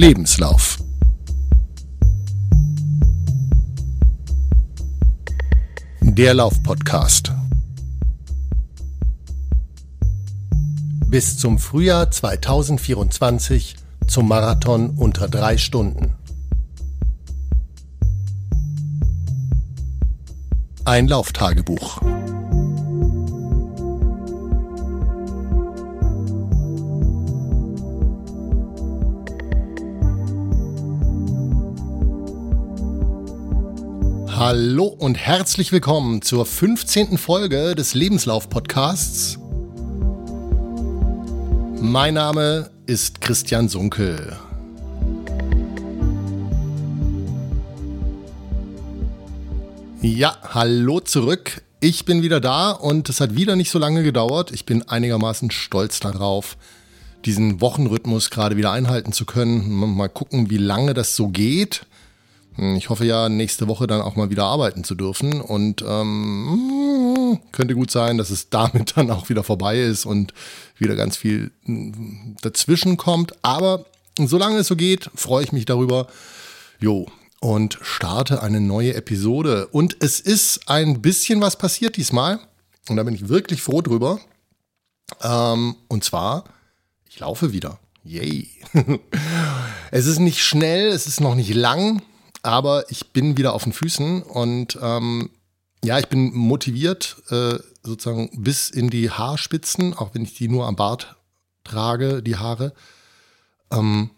Lebenslauf. Der Lauf-Podcast. Bis zum Frühjahr 2024 zum Marathon unter drei Stunden. Ein Lauftagebuch. Hallo und herzlich willkommen zur 15. Folge des Lebenslauf-Podcasts. Mein Name ist Christian Sunkel. Ja, hallo zurück. Ich bin wieder da und es hat wieder nicht so lange gedauert. Ich bin einigermaßen stolz darauf, diesen Wochenrhythmus gerade wieder einhalten zu können. Mal gucken, wie lange das so geht. Hm, ich hoffe ja, nächste Woche dann auch mal wieder arbeiten zu dürfen. Und ähm, könnte gut sein, dass es damit dann auch wieder vorbei ist und wieder ganz viel hm, dazwischen kommt. Aber solange es so geht, freue ich mich darüber. Jo, und starte eine neue Episode. Und es ist ein bisschen was passiert diesmal. Und da bin ich wirklich froh drüber. Ähm, und zwar, ich laufe wieder. Yay. es ist nicht schnell, es ist noch nicht lang, aber ich bin wieder auf den Füßen und ähm, ja, ich bin motiviert, äh, sozusagen bis in die Haarspitzen, auch wenn ich die nur am Bart trage, die Haare. Ähm,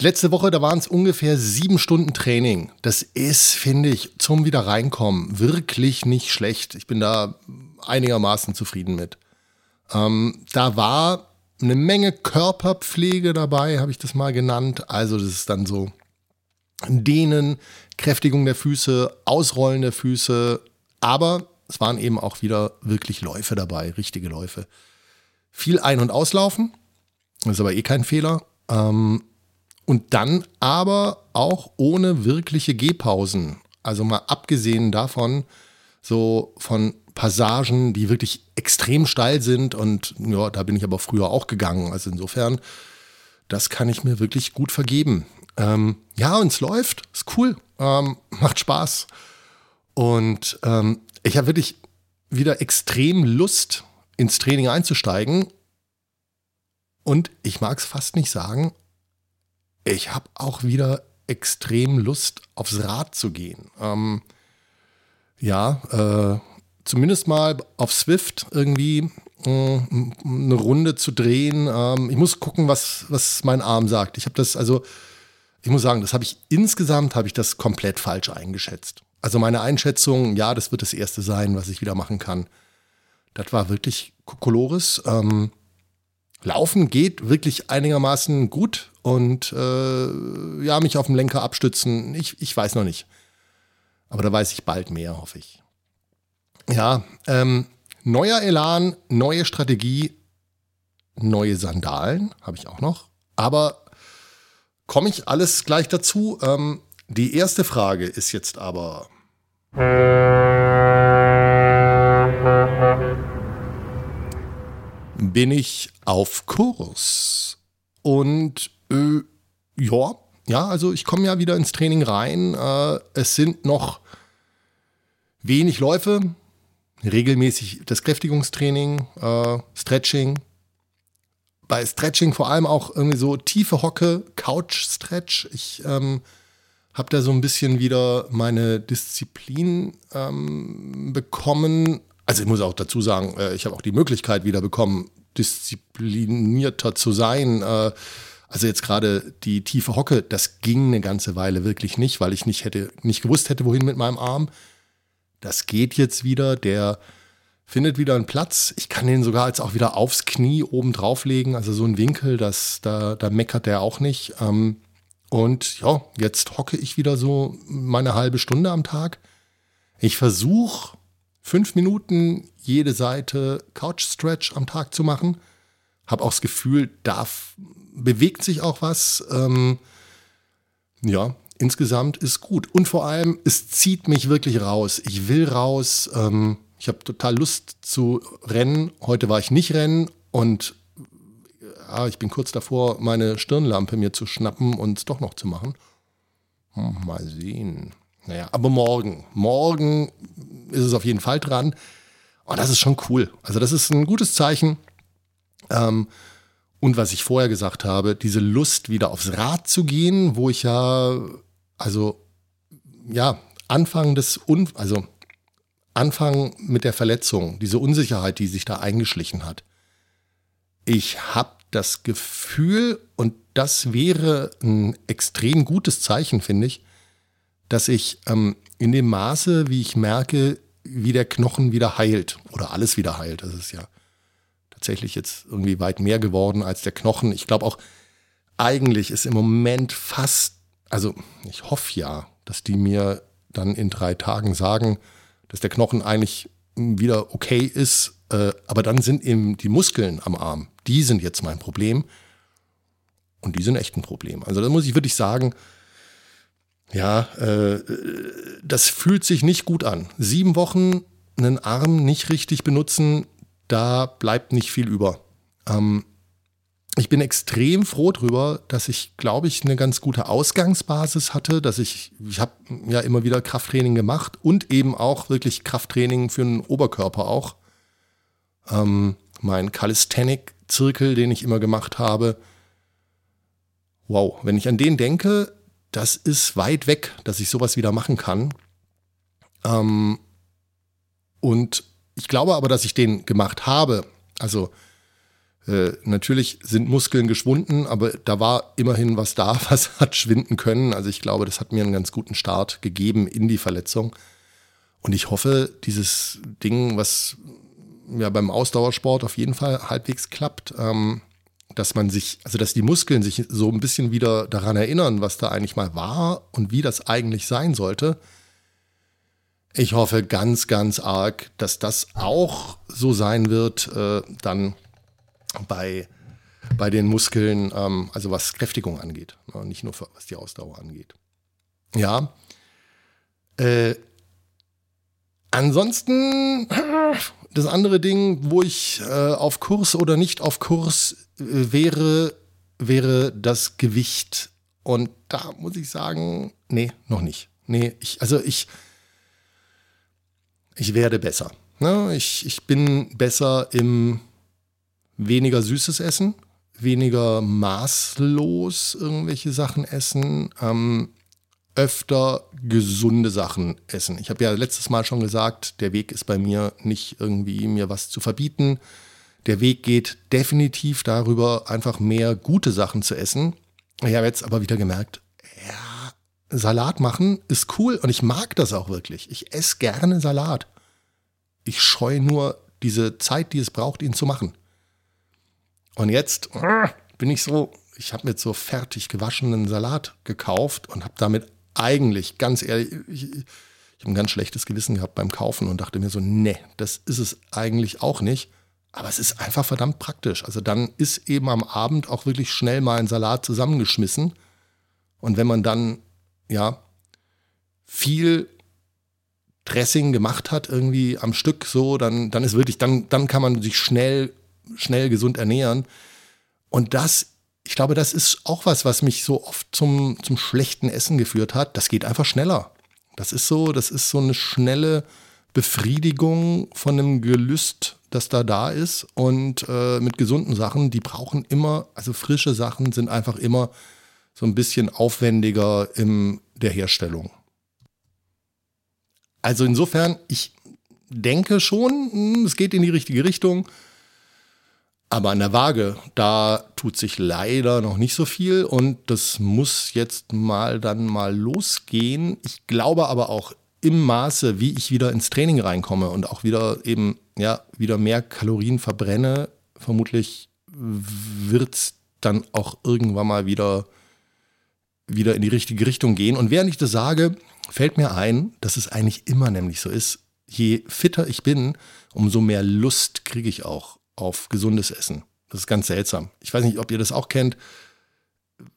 letzte Woche, da waren es ungefähr sieben Stunden Training. Das ist, finde ich, zum Wiederreinkommen wirklich nicht schlecht. Ich bin da einigermaßen zufrieden mit. Ähm, da war eine Menge Körperpflege dabei, habe ich das mal genannt. Also das ist dann so Dehnen, Kräftigung der Füße, Ausrollen der Füße. Aber es waren eben auch wieder wirklich Läufe dabei, richtige Läufe. Viel Ein- und Auslaufen, das ist aber eh kein Fehler. Ähm, und dann aber auch ohne wirkliche Gehpausen. Also mal abgesehen davon, so von Passagen, die wirklich extrem steil sind. Und ja, da bin ich aber früher auch gegangen. Also insofern, das kann ich mir wirklich gut vergeben. Ähm, ja, und es läuft, ist cool, ähm, macht Spaß. Und ähm, ich habe wirklich wieder extrem Lust, ins Training einzusteigen. Und ich mag es fast nicht sagen, ich habe auch wieder extrem Lust, aufs Rad zu gehen. Ähm, ja, äh, zumindest mal auf Swift irgendwie äh, eine Runde zu drehen. Ähm, ich muss gucken, was, was mein Arm sagt. Ich habe das, also ich muss sagen, das habe ich insgesamt, habe ich das komplett falsch eingeschätzt. Also meine Einschätzung, ja, das wird das erste sein, was ich wieder machen kann. Das war wirklich Kokolores. Ähm, Laufen geht wirklich einigermaßen gut und äh, ja, mich auf dem Lenker abstützen, ich, ich weiß noch nicht. Aber da weiß ich bald mehr, hoffe ich. Ja, ähm, neuer Elan, neue Strategie, neue Sandalen habe ich auch noch. Aber komme ich alles gleich dazu. Ähm, die erste Frage ist jetzt aber. Bin ich auf Kurs? Und äh, ja, ja, also ich komme ja wieder ins Training rein. Äh, es sind noch wenig Läufe, regelmäßig das Kräftigungstraining, äh, Stretching, bei Stretching vor allem auch irgendwie so tiefe Hocke, Couch-Stretch. Ich ähm, habe da so ein bisschen wieder meine Disziplin ähm, bekommen. Also ich muss auch dazu sagen, äh, ich habe auch die Möglichkeit wieder bekommen, disziplinierter zu sein. Äh, also jetzt gerade die tiefe Hocke, das ging eine ganze Weile wirklich nicht, weil ich nicht hätte, nicht gewusst hätte, wohin mit meinem Arm. Das geht jetzt wieder. Der findet wieder einen Platz. Ich kann den sogar jetzt auch wieder aufs Knie oben drauflegen, also so ein Winkel, das, da, da meckert der auch nicht. Ähm, und ja, jetzt hocke ich wieder so meine halbe Stunde am Tag. Ich versuche fünf Minuten jede Seite Couch Stretch am Tag zu machen. Habe auch das Gefühl, da bewegt sich auch was. Ähm, ja, insgesamt ist gut. Und vor allem, es zieht mich wirklich raus. Ich will raus. Ähm, ich habe total Lust zu rennen. Heute war ich nicht rennen und ja, ich bin kurz davor, meine Stirnlampe mir zu schnappen und es doch noch zu machen. Hm, mal sehen. Naja, aber morgen. Morgen ist es auf jeden Fall dran. Und oh, das ist schon cool. Also das ist ein gutes Zeichen. Ähm, und was ich vorher gesagt habe, diese Lust wieder aufs Rad zu gehen, wo ich ja, also ja, Anfang des, Un also Anfang mit der Verletzung, diese Unsicherheit, die sich da eingeschlichen hat. Ich habe das Gefühl, und das wäre ein extrem gutes Zeichen, finde ich, dass ich ähm, in dem Maße, wie ich merke, wie der Knochen wieder heilt oder alles wieder heilt, das ist ja tatsächlich jetzt irgendwie weit mehr geworden als der Knochen. Ich glaube auch, eigentlich ist im Moment fast, also ich hoffe ja, dass die mir dann in drei Tagen sagen, dass der Knochen eigentlich wieder okay ist, äh, aber dann sind eben die Muskeln am Arm, die sind jetzt mein Problem. Und die sind echt ein Problem. Also da muss ich wirklich sagen, ja, äh, das fühlt sich nicht gut an. Sieben Wochen einen Arm nicht richtig benutzen, da bleibt nicht viel über. Ähm, ich bin extrem froh darüber, dass ich, glaube ich, eine ganz gute Ausgangsbasis hatte, dass ich, ich habe ja immer wieder Krafttraining gemacht und eben auch wirklich Krafttraining für den Oberkörper auch. Ähm, mein Calisthenic-Zirkel, den ich immer gemacht habe. Wow, wenn ich an den denke, das ist weit weg, dass ich sowas wieder machen kann. Ähm, und ich glaube aber, dass ich den gemacht habe. Also äh, natürlich sind Muskeln geschwunden, aber da war immerhin was da, was hat schwinden können. Also ich glaube, das hat mir einen ganz guten Start gegeben in die Verletzung. Und ich hoffe, dieses Ding, was ja beim Ausdauersport auf jeden Fall halbwegs klappt, ähm, dass man sich, also dass die Muskeln sich so ein bisschen wieder daran erinnern, was da eigentlich mal war und wie das eigentlich sein sollte. Ich hoffe ganz, ganz arg, dass das auch so sein wird, äh, dann bei, bei den Muskeln, ähm, also was Kräftigung angeht, ne? nicht nur für, was die Ausdauer angeht. Ja. Äh, ansonsten das andere Ding, wo ich äh, auf Kurs oder nicht auf Kurs äh, wäre, wäre das Gewicht. Und da muss ich sagen, nee, noch nicht. Nee, ich, also ich, ich werde besser. Ne? Ich, ich bin besser im weniger süßes Essen, weniger maßlos irgendwelche Sachen essen, ähm, öfter gesunde Sachen essen. Ich habe ja letztes Mal schon gesagt, der Weg ist bei mir nicht irgendwie mir was zu verbieten. Der Weg geht definitiv darüber, einfach mehr gute Sachen zu essen. Ich habe jetzt aber wieder gemerkt, ja, Salat machen ist cool und ich mag das auch wirklich. Ich esse gerne Salat ich scheue nur diese Zeit, die es braucht, ihn zu machen. Und jetzt bin ich so, ich habe mir so fertig gewaschenen Salat gekauft und habe damit eigentlich, ganz ehrlich, ich, ich habe ein ganz schlechtes Gewissen gehabt beim Kaufen und dachte mir so, nee, das ist es eigentlich auch nicht. Aber es ist einfach verdammt praktisch. Also dann ist eben am Abend auch wirklich schnell mal ein Salat zusammengeschmissen. Und wenn man dann, ja, viel Dressing gemacht hat, irgendwie am Stück so, dann, dann ist wirklich, dann, dann kann man sich schnell, schnell gesund ernähren. Und das, ich glaube, das ist auch was, was mich so oft zum, zum schlechten Essen geführt hat. Das geht einfach schneller. Das ist so, das ist so eine schnelle Befriedigung von einem Gelüst, das da da ist. Und äh, mit gesunden Sachen, die brauchen immer, also frische Sachen sind einfach immer so ein bisschen aufwendiger in der Herstellung. Also insofern, ich denke schon, hm, es geht in die richtige Richtung. Aber an der Waage, da tut sich leider noch nicht so viel und das muss jetzt mal dann mal losgehen. Ich glaube aber auch im Maße, wie ich wieder ins Training reinkomme und auch wieder eben, ja, wieder mehr Kalorien verbrenne, vermutlich wird es dann auch irgendwann mal wieder, wieder in die richtige Richtung gehen. Und während ich das sage, fällt mir ein, dass es eigentlich immer nämlich so ist, je fitter ich bin, umso mehr Lust kriege ich auch auf gesundes Essen. Das ist ganz seltsam. Ich weiß nicht, ob ihr das auch kennt.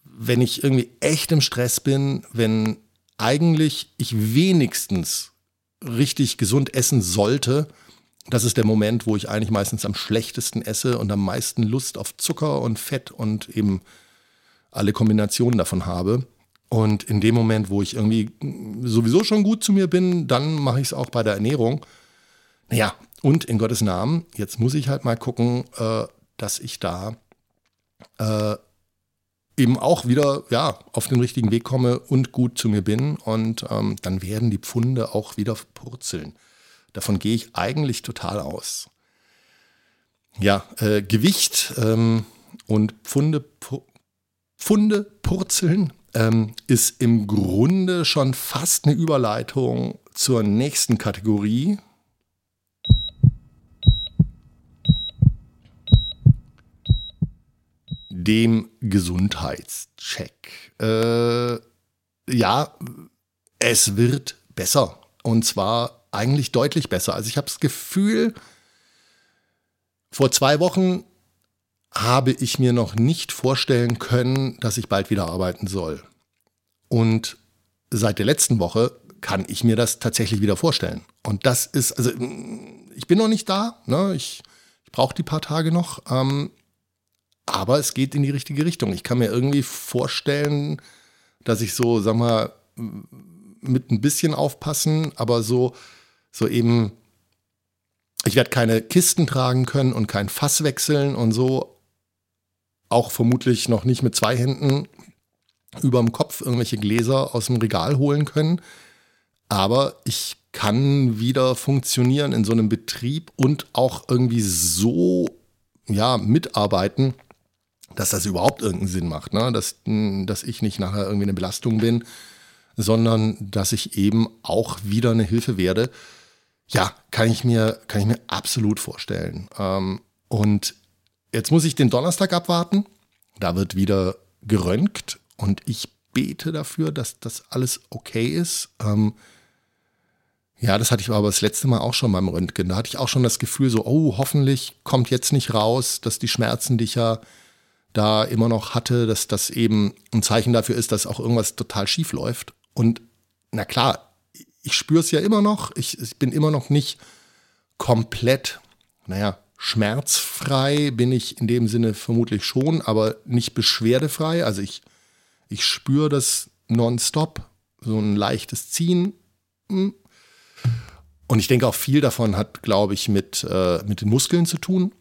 Wenn ich irgendwie echt im Stress bin, wenn eigentlich ich wenigstens richtig gesund essen sollte, das ist der Moment, wo ich eigentlich meistens am schlechtesten esse und am meisten Lust auf Zucker und Fett und eben alle Kombinationen davon habe. Und in dem Moment, wo ich irgendwie sowieso schon gut zu mir bin, dann mache ich es auch bei der Ernährung. Naja, und in Gottes Namen, jetzt muss ich halt mal gucken, äh, dass ich da äh, eben auch wieder ja, auf den richtigen Weg komme und gut zu mir bin. Und ähm, dann werden die Pfunde auch wieder purzeln. Davon gehe ich eigentlich total aus. Ja, äh, Gewicht ähm, und Pfunde, pu Pfunde purzeln ähm, ist im Grunde schon fast eine Überleitung zur nächsten Kategorie. Dem Gesundheitscheck. Äh, ja, es wird besser. Und zwar eigentlich deutlich besser. Also ich habe das Gefühl, vor zwei Wochen habe ich mir noch nicht vorstellen können, dass ich bald wieder arbeiten soll. Und seit der letzten Woche kann ich mir das tatsächlich wieder vorstellen. Und das ist, also ich bin noch nicht da, ne? ich, ich brauche die paar Tage noch, ähm, aber es geht in die richtige Richtung. Ich kann mir irgendwie vorstellen, dass ich so, sag mal, mit ein bisschen aufpassen, aber so, so eben, ich werde keine Kisten tragen können und kein Fass wechseln und so, auch vermutlich noch nicht mit zwei Händen überm Kopf irgendwelche Gläser aus dem Regal holen können. Aber ich kann wieder funktionieren in so einem Betrieb und auch irgendwie so ja, mitarbeiten, dass das überhaupt irgendeinen Sinn macht. Ne? Dass, dass ich nicht nachher irgendwie eine Belastung bin, sondern dass ich eben auch wieder eine Hilfe werde. Ja, kann ich mir, kann ich mir absolut vorstellen. Ähm, und Jetzt muss ich den Donnerstag abwarten. Da wird wieder geröntgt und ich bete dafür, dass das alles okay ist. Ähm, ja, das hatte ich aber das letzte Mal auch schon beim Röntgen. Da hatte ich auch schon das Gefühl, so, oh, hoffentlich kommt jetzt nicht raus, dass die Schmerzen, die ich ja da immer noch hatte, dass das eben ein Zeichen dafür ist, dass auch irgendwas total schief läuft. Und na klar, ich spüre es ja immer noch. Ich, ich bin immer noch nicht komplett, naja, Schmerzfrei bin ich in dem Sinne vermutlich schon, aber nicht beschwerdefrei. Also ich, ich spüre das nonstop, so ein leichtes Ziehen. Hm. Und ich denke auch viel davon hat, glaube ich, mit, äh, mit den Muskeln zu tun.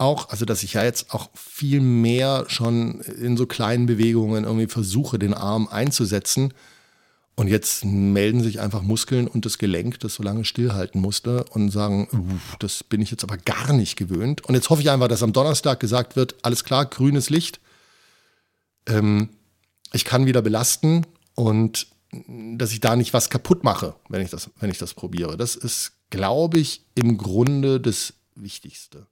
Auch, also dass ich ja jetzt auch viel mehr schon in so kleinen Bewegungen irgendwie versuche, den Arm einzusetzen und jetzt melden sich einfach Muskeln und das Gelenk, das so lange stillhalten musste und sagen, das bin ich jetzt aber gar nicht gewöhnt. Und jetzt hoffe ich einfach, dass am Donnerstag gesagt wird, alles klar, grünes Licht. Ähm, ich kann wieder belasten und dass ich da nicht was kaputt mache, wenn ich das, wenn ich das probiere. Das ist, glaube ich, im Grunde das Wichtigste.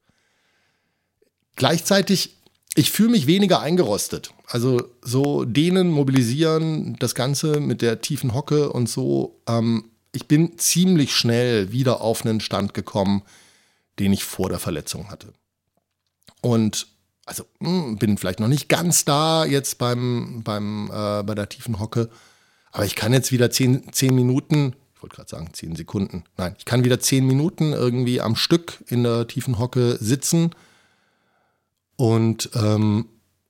Gleichzeitig ich fühle mich weniger eingerostet. Also so dehnen, mobilisieren, das Ganze mit der tiefen Hocke und so. Ähm, ich bin ziemlich schnell wieder auf einen Stand gekommen, den ich vor der Verletzung hatte. Und also mh, hm, bin vielleicht noch nicht ganz da jetzt beim, beim, äh, bei der tiefen Hocke, aber ich kann jetzt wieder zehn, zehn Minuten, ich wollte gerade sagen zehn Sekunden, nein, ich kann wieder zehn Minuten irgendwie am Stück in der tiefen Hocke sitzen und ähm,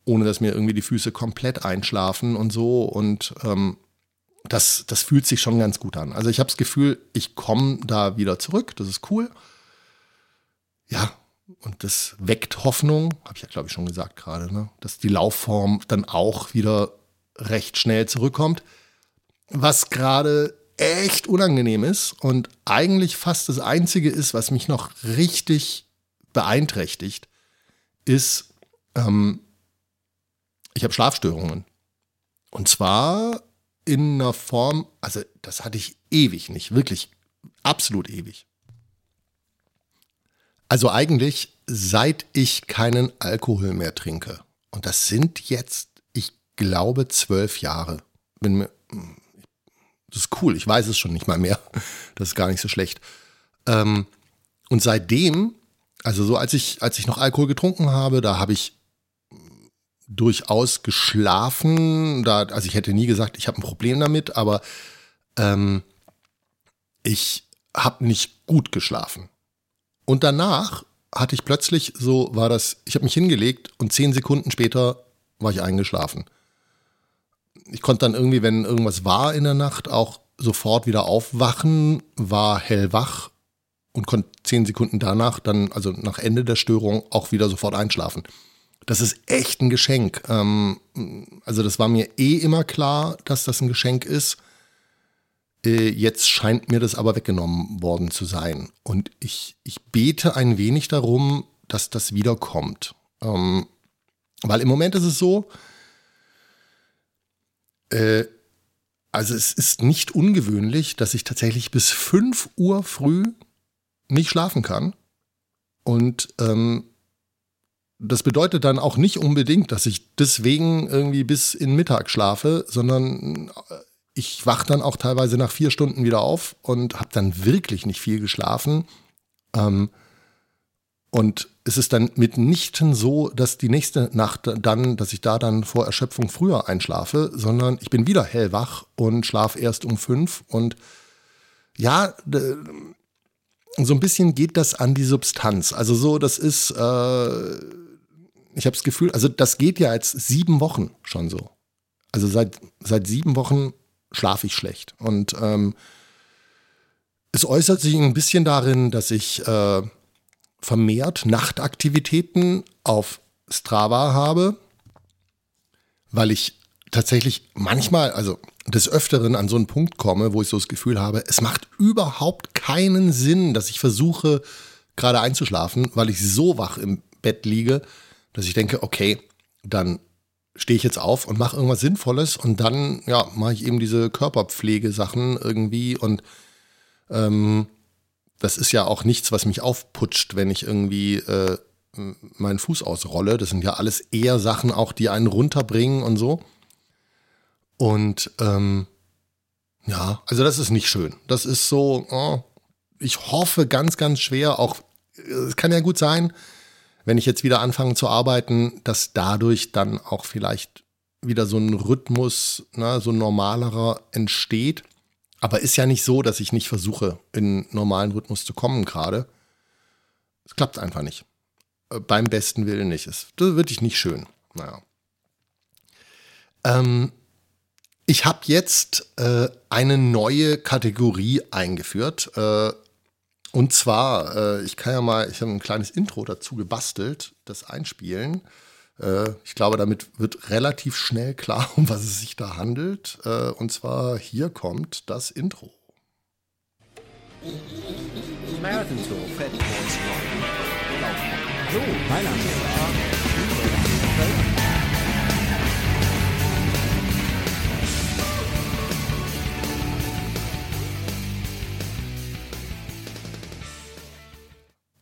ohne dass mir irgendwie die Füße komplett einschlafen und so. Und ähm, das, das fühlt sich schon ganz gut an. Also ich habe das Gefühl, ich komme da wieder zurück. Das ist cool. Ja, und das weckt Hoffnung, habe ich ja, glaube ich, schon gesagt gerade, ne? dass die Laufform dann auch wieder recht schnell zurückkommt. Was gerade echt unangenehm ist und eigentlich fast das Einzige ist, was mich noch richtig beeinträchtigt, ist, ähm, ich habe Schlafstörungen. Und zwar in einer Form, also das hatte ich ewig nicht, wirklich absolut ewig. Also eigentlich seit ich keinen Alkohol mehr trinke. Und das sind jetzt, ich glaube, zwölf Jahre. Bin mir, das ist cool, ich weiß es schon nicht mal mehr. Das ist gar nicht so schlecht. Ähm, und seitdem also so als ich, als ich noch Alkohol getrunken habe, da habe ich durchaus geschlafen. Da, also ich hätte nie gesagt, ich habe ein Problem damit, aber ähm, ich habe nicht gut geschlafen. Und danach hatte ich plötzlich so, war das, ich habe mich hingelegt und zehn Sekunden später war ich eingeschlafen. Ich konnte dann irgendwie, wenn irgendwas war in der Nacht, auch sofort wieder aufwachen, war hellwach und konnte zehn Sekunden danach, dann, also nach Ende der Störung, auch wieder sofort einschlafen. Das ist echt ein Geschenk. Ähm, also das war mir eh immer klar, dass das ein Geschenk ist. Äh, jetzt scheint mir das aber weggenommen worden zu sein. Und ich, ich bete ein wenig darum, dass das wiederkommt. Ähm, weil im Moment ist es so, äh, also es ist nicht ungewöhnlich, dass ich tatsächlich bis 5 Uhr früh nicht schlafen kann. Und ähm, das bedeutet dann auch nicht unbedingt, dass ich deswegen irgendwie bis in Mittag schlafe, sondern äh, ich wache dann auch teilweise nach vier Stunden wieder auf und habe dann wirklich nicht viel geschlafen. Ähm, und es ist dann mitnichten so, dass die nächste Nacht dann, dass ich da dann vor Erschöpfung früher einschlafe, sondern ich bin wieder hellwach und schlafe erst um fünf. Und ja, so ein bisschen geht das an die Substanz. Also so, das ist, äh, ich habe das Gefühl, also das geht ja jetzt sieben Wochen schon so. Also seit, seit sieben Wochen schlafe ich schlecht. Und ähm, es äußert sich ein bisschen darin, dass ich äh, vermehrt Nachtaktivitäten auf Strava habe, weil ich tatsächlich manchmal, also des Öfteren an so einen Punkt komme, wo ich so das Gefühl habe, es macht überhaupt keinen Sinn, dass ich versuche, gerade einzuschlafen, weil ich so wach im Bett liege, dass ich denke, okay, dann stehe ich jetzt auf und mache irgendwas Sinnvolles und dann, ja, mache ich eben diese Körperpflegesachen irgendwie und ähm, das ist ja auch nichts, was mich aufputscht, wenn ich irgendwie äh, meinen Fuß ausrolle. Das sind ja alles eher Sachen auch, die einen runterbringen und so. Und ähm, ja, also das ist nicht schön. Das ist so, oh, ich hoffe ganz, ganz schwer, auch, es kann ja gut sein, wenn ich jetzt wieder anfange zu arbeiten, dass dadurch dann auch vielleicht wieder so ein Rhythmus, ne, so ein normalerer entsteht. Aber ist ja nicht so, dass ich nicht versuche, in normalen Rhythmus zu kommen gerade. Es klappt einfach nicht. Äh, beim besten Willen nicht. Das wird wirklich nicht schön. Naja. Ähm, ich habe jetzt äh, eine neue Kategorie eingeführt. Äh, und zwar, äh, ich kann ja mal, ich habe ein kleines Intro dazu gebastelt, das einspielen. Äh, ich glaube, damit wird relativ schnell klar, um was es sich da handelt. Äh, und zwar hier kommt das Intro. Marathon Tour, Fett So, mein Name ist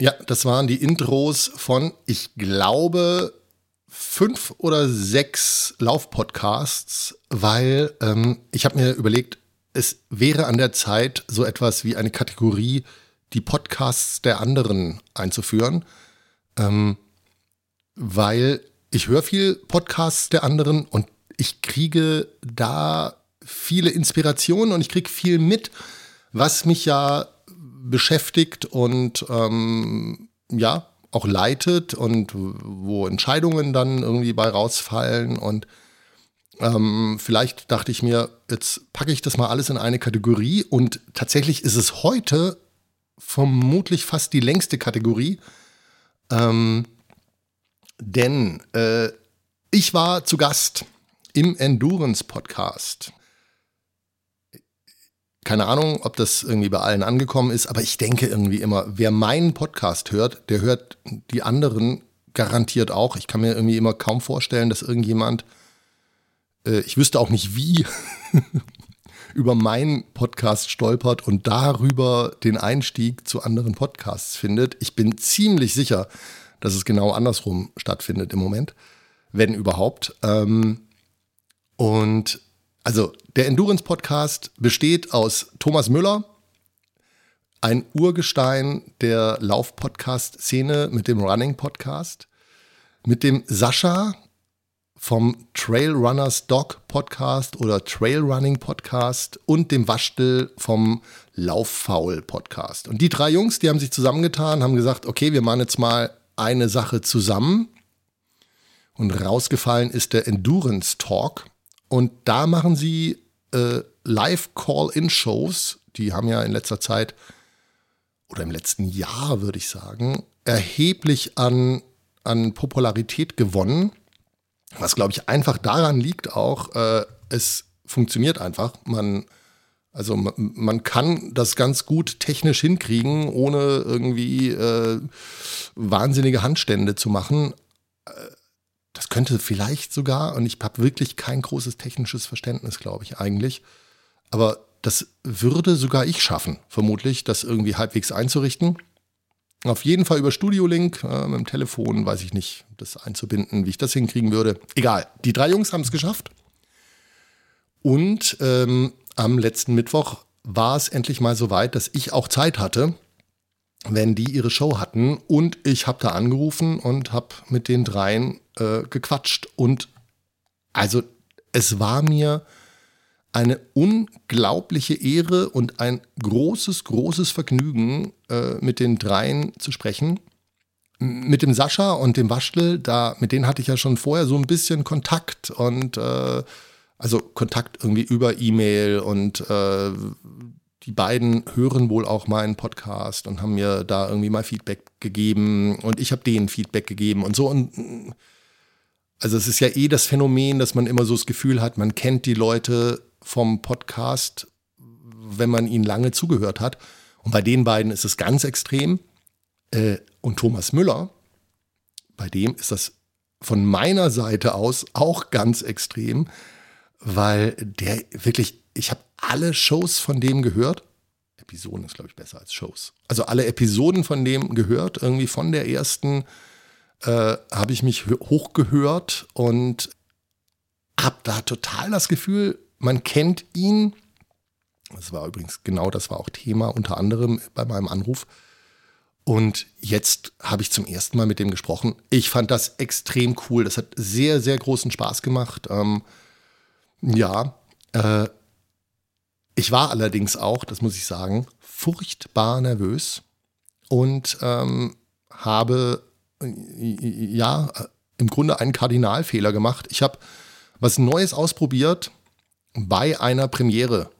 Ja, das waren die Intros von, ich glaube, fünf oder sechs Laufpodcasts, weil ähm, ich habe mir überlegt, es wäre an der Zeit, so etwas wie eine Kategorie, die Podcasts der anderen einzuführen, ähm, weil ich höre viel Podcasts der anderen und ich kriege da viele Inspirationen und ich kriege viel mit, was mich ja beschäftigt und ähm, ja, auch leitet und wo Entscheidungen dann irgendwie bei rausfallen. Und ähm, vielleicht dachte ich mir, jetzt packe ich das mal alles in eine Kategorie und tatsächlich ist es heute vermutlich fast die längste Kategorie. Ähm, denn äh, ich war zu Gast im Endurance Podcast keine Ahnung, ob das irgendwie bei allen angekommen ist, aber ich denke irgendwie immer, wer meinen Podcast hört, der hört die anderen garantiert auch. Ich kann mir irgendwie immer kaum vorstellen, dass irgendjemand, äh, ich wüsste auch nicht wie, über meinen Podcast stolpert und darüber den Einstieg zu anderen Podcasts findet. Ich bin ziemlich sicher, dass es genau andersrum stattfindet im Moment, wenn überhaupt. Ähm, und also der Endurance Podcast besteht aus Thomas Müller, ein Urgestein der Lauf-Podcast-Szene mit dem Running-Podcast, mit dem Sascha vom Trailrunners Dog Podcast oder Trailrunning Podcast und dem Waschtel vom Lauffaul Podcast. Und die drei Jungs, die haben sich zusammengetan, haben gesagt, okay, wir machen jetzt mal eine Sache zusammen. Und rausgefallen ist der Endurance Talk. Und da machen sie äh, Live-Call-In-Shows. Die haben ja in letzter Zeit oder im letzten Jahr, würde ich sagen, erheblich an, an Popularität gewonnen. Was, glaube ich, einfach daran liegt auch, äh, es funktioniert einfach. Man, also man, man, kann das ganz gut technisch hinkriegen, ohne irgendwie äh, wahnsinnige Handstände zu machen. Das könnte vielleicht sogar, und ich habe wirklich kein großes technisches Verständnis, glaube ich, eigentlich. Aber das würde sogar ich schaffen, vermutlich, das irgendwie halbwegs einzurichten. Auf jeden Fall über Studio Link, äh, mit dem Telefon, weiß ich nicht, das einzubinden, wie ich das hinkriegen würde. Egal, die drei Jungs haben es geschafft. Und ähm, am letzten Mittwoch war es endlich mal so weit, dass ich auch Zeit hatte, wenn die ihre Show hatten. Und ich habe da angerufen und habe mit den dreien äh, gequatscht. Und also es war mir eine unglaubliche Ehre und ein großes, großes Vergnügen, äh, mit den dreien zu sprechen. Mit dem Sascha und dem Waschtel, da, mit denen hatte ich ja schon vorher so ein bisschen Kontakt und äh, also Kontakt irgendwie über E-Mail und äh, die beiden hören wohl auch meinen Podcast und haben mir da irgendwie mal Feedback gegeben und ich habe denen Feedback gegeben und so und also es ist ja eh das Phänomen, dass man immer so das Gefühl hat, man kennt die Leute vom Podcast, wenn man ihnen lange zugehört hat. Und bei den beiden ist es ganz extrem. Äh, und Thomas Müller, bei dem ist das von meiner Seite aus auch ganz extrem, weil der wirklich, ich habe alle Shows von dem gehört. Episoden ist, glaube ich, besser als Shows. Also alle Episoden von dem gehört, irgendwie von der ersten äh, habe ich mich hochgehört und habe da total das Gefühl, man kennt ihn. Das war übrigens genau das war auch Thema unter anderem bei meinem Anruf. Und jetzt habe ich zum ersten Mal mit dem gesprochen. Ich fand das extrem cool. Das hat sehr, sehr großen Spaß gemacht. Ähm, ja, äh, ich war allerdings auch, das muss ich sagen, furchtbar nervös und ähm, habe ja im Grunde einen Kardinalfehler gemacht. Ich habe was Neues ausprobiert bei einer Premiere.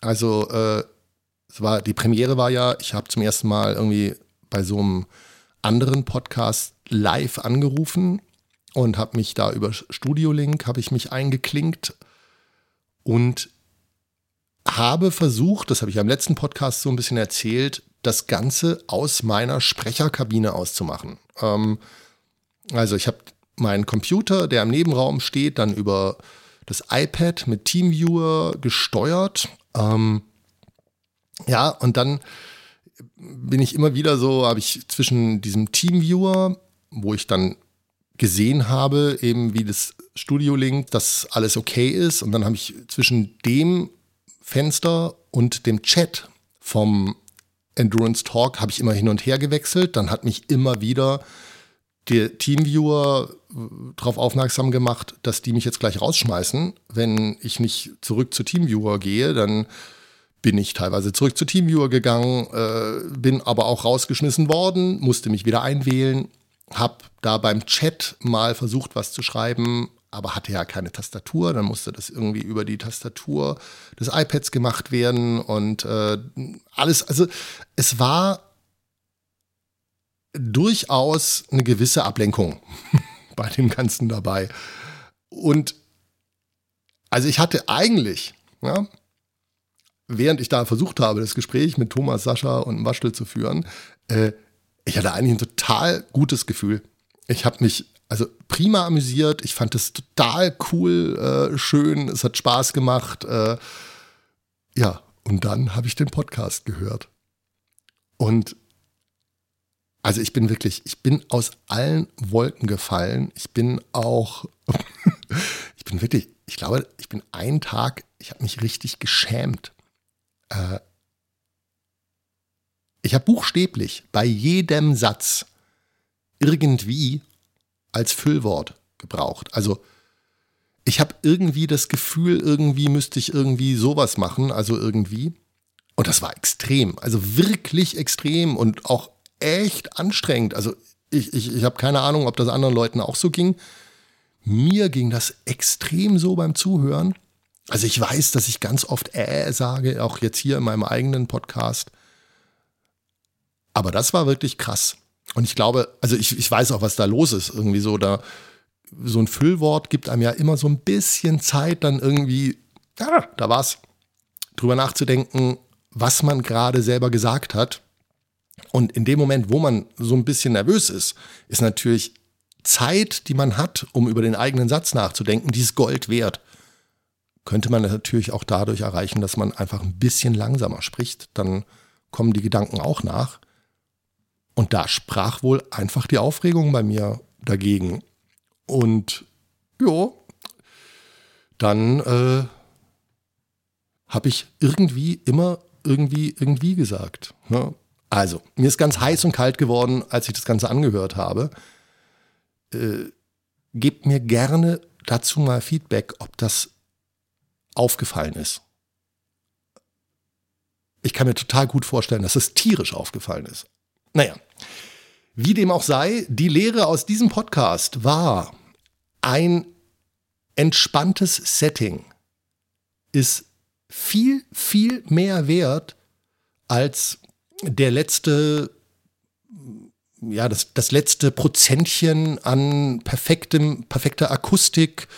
Also äh, es war, die Premiere war ja, ich habe zum ersten Mal irgendwie bei so einem anderen Podcast live angerufen und habe mich da über Studio Link habe ich mich eingeklinkt und habe versucht, das habe ich am letzten Podcast so ein bisschen erzählt, das Ganze aus meiner Sprecherkabine auszumachen. Ähm, also ich habe meinen Computer, der im Nebenraum steht, dann über das iPad mit Teamviewer gesteuert. Ähm, ja, und dann bin ich immer wieder so, habe ich zwischen diesem Teamviewer, wo ich dann gesehen habe, eben wie das Studio Link, dass alles okay ist. Und dann habe ich zwischen dem Fenster und dem Chat vom Endurance Talk habe ich immer hin und her gewechselt. Dann hat mich immer wieder der Teamviewer äh, darauf aufmerksam gemacht, dass die mich jetzt gleich rausschmeißen. Wenn ich nicht zurück zu Teamviewer gehe, dann bin ich teilweise zurück zu Teamviewer gegangen, äh, bin aber auch rausgeschmissen worden, musste mich wieder einwählen, habe da beim Chat mal versucht, was zu schreiben, aber hatte ja keine Tastatur. Dann musste das irgendwie über die Tastatur des iPads gemacht werden und äh, alles. Also es war durchaus eine gewisse Ablenkung bei dem Ganzen dabei. Und also ich hatte eigentlich, ja, während ich da versucht habe, das Gespräch mit Thomas, Sascha und Waschel zu führen, äh, ich hatte eigentlich ein total gutes Gefühl. Ich habe mich also prima amüsiert. Ich fand es total cool, äh, schön. Es hat Spaß gemacht. Äh, ja, und dann habe ich den Podcast gehört. Und also ich bin wirklich, ich bin aus allen Wolken gefallen. Ich bin auch, ich bin wirklich, ich glaube, ich bin einen Tag, ich habe mich richtig geschämt. Äh, ich habe buchstäblich bei jedem Satz irgendwie als Füllwort gebraucht. Also ich habe irgendwie das Gefühl, irgendwie müsste ich irgendwie sowas machen, also irgendwie. Und das war extrem, also wirklich extrem und auch echt anstrengend. Also ich, ich, ich habe keine Ahnung, ob das anderen Leuten auch so ging. Mir ging das extrem so beim Zuhören. Also ich weiß, dass ich ganz oft äh sage, auch jetzt hier in meinem eigenen Podcast. Aber das war wirklich krass. Und ich glaube, also ich, ich weiß auch, was da los ist. Irgendwie so, da so ein Füllwort gibt einem ja immer so ein bisschen Zeit, dann irgendwie, ja, da war's, drüber nachzudenken, was man gerade selber gesagt hat. Und in dem Moment, wo man so ein bisschen nervös ist, ist natürlich Zeit, die man hat, um über den eigenen Satz nachzudenken, dieses Gold wert. Könnte man natürlich auch dadurch erreichen, dass man einfach ein bisschen langsamer spricht. Dann kommen die Gedanken auch nach. Und da sprach wohl einfach die Aufregung bei mir dagegen. Und ja, dann äh, habe ich irgendwie immer irgendwie irgendwie gesagt. Ne? Also, mir ist ganz heiß und kalt geworden, als ich das Ganze angehört habe. Äh, gebt mir gerne dazu mal Feedback, ob das aufgefallen ist. Ich kann mir total gut vorstellen, dass es tierisch aufgefallen ist. Naja, wie dem auch sei, die Lehre aus diesem Podcast war, ein entspanntes Setting ist viel, viel mehr wert als der letzte, ja, das, das letzte Prozentchen an perfektem, perfekter Akustik.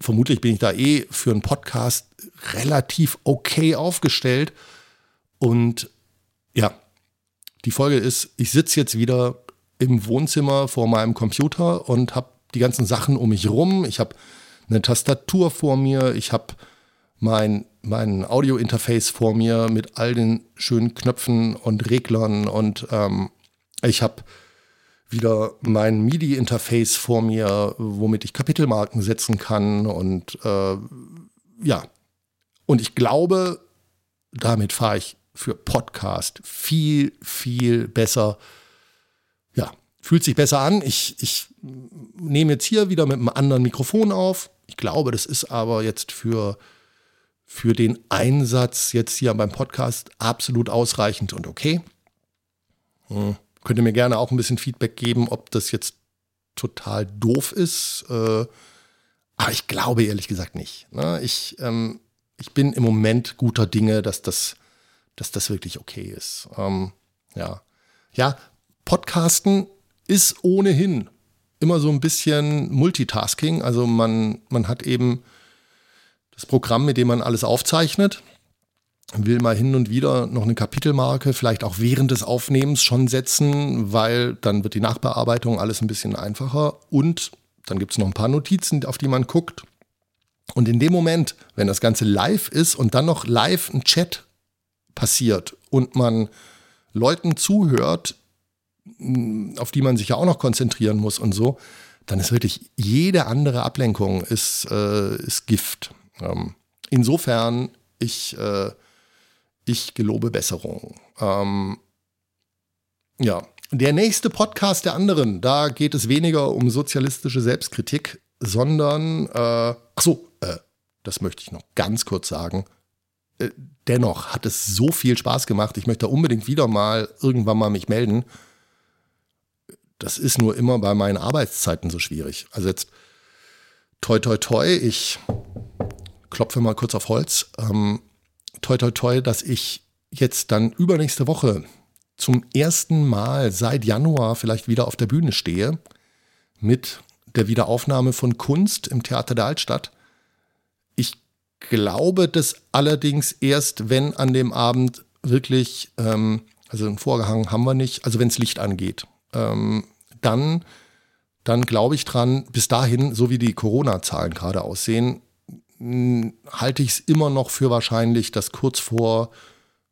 Vermutlich bin ich da eh für einen Podcast relativ okay aufgestellt. Und ja, die Folge ist, ich sitze jetzt wieder im Wohnzimmer vor meinem Computer und habe die ganzen Sachen um mich rum. Ich habe eine Tastatur vor mir, ich habe mein, mein Audio-Interface vor mir mit all den schönen Knöpfen und Reglern und ähm, ich habe wieder mein MIDI-Interface vor mir, womit ich Kapitelmarken setzen kann und äh, ja. Und ich glaube, damit fahre ich für Podcast viel, viel besser. Ja, fühlt sich besser an. Ich, ich nehme jetzt hier wieder mit einem anderen Mikrofon auf. Ich glaube, das ist aber jetzt für, für den Einsatz jetzt hier beim Podcast absolut ausreichend und okay. Hm. Könnt ihr mir gerne auch ein bisschen Feedback geben, ob das jetzt total doof ist. Äh, aber ich glaube ehrlich gesagt nicht. Ne? Ich, ähm, ich bin im Moment guter Dinge, dass das dass das wirklich okay ist. Ähm, ja. ja, Podcasten ist ohnehin immer so ein bisschen Multitasking. Also man, man hat eben das Programm, mit dem man alles aufzeichnet, will mal hin und wieder noch eine Kapitelmarke, vielleicht auch während des Aufnehmens schon setzen, weil dann wird die Nachbearbeitung alles ein bisschen einfacher und dann gibt es noch ein paar Notizen, auf die man guckt. Und in dem Moment, wenn das Ganze live ist und dann noch live ein Chat passiert und man Leuten zuhört, auf die man sich ja auch noch konzentrieren muss und so, dann ist wirklich jede andere Ablenkung ist, äh, ist Gift. Ähm, insofern, ich, äh, ich gelobe Besserung. Ähm, ja, der nächste Podcast der anderen, da geht es weniger um sozialistische Selbstkritik, sondern, äh, ach so, äh, das möchte ich noch ganz kurz sagen. Äh, dennoch hat es so viel Spaß gemacht. Ich möchte unbedingt wieder mal irgendwann mal mich melden. Das ist nur immer bei meinen Arbeitszeiten so schwierig. Also jetzt toi toi toi, ich klopfe mal kurz auf Holz. Ähm, toi toi toi, dass ich jetzt dann übernächste Woche zum ersten Mal seit Januar vielleicht wieder auf der Bühne stehe mit der Wiederaufnahme von Kunst im Theater der Altstadt. Glaube das allerdings erst, wenn an dem Abend wirklich, ähm, also einen Vorhang haben wir nicht, also wenn es Licht angeht, ähm, dann, dann glaube ich dran, bis dahin, so wie die Corona-Zahlen gerade aussehen, halte ich es immer noch für wahrscheinlich, dass kurz vor,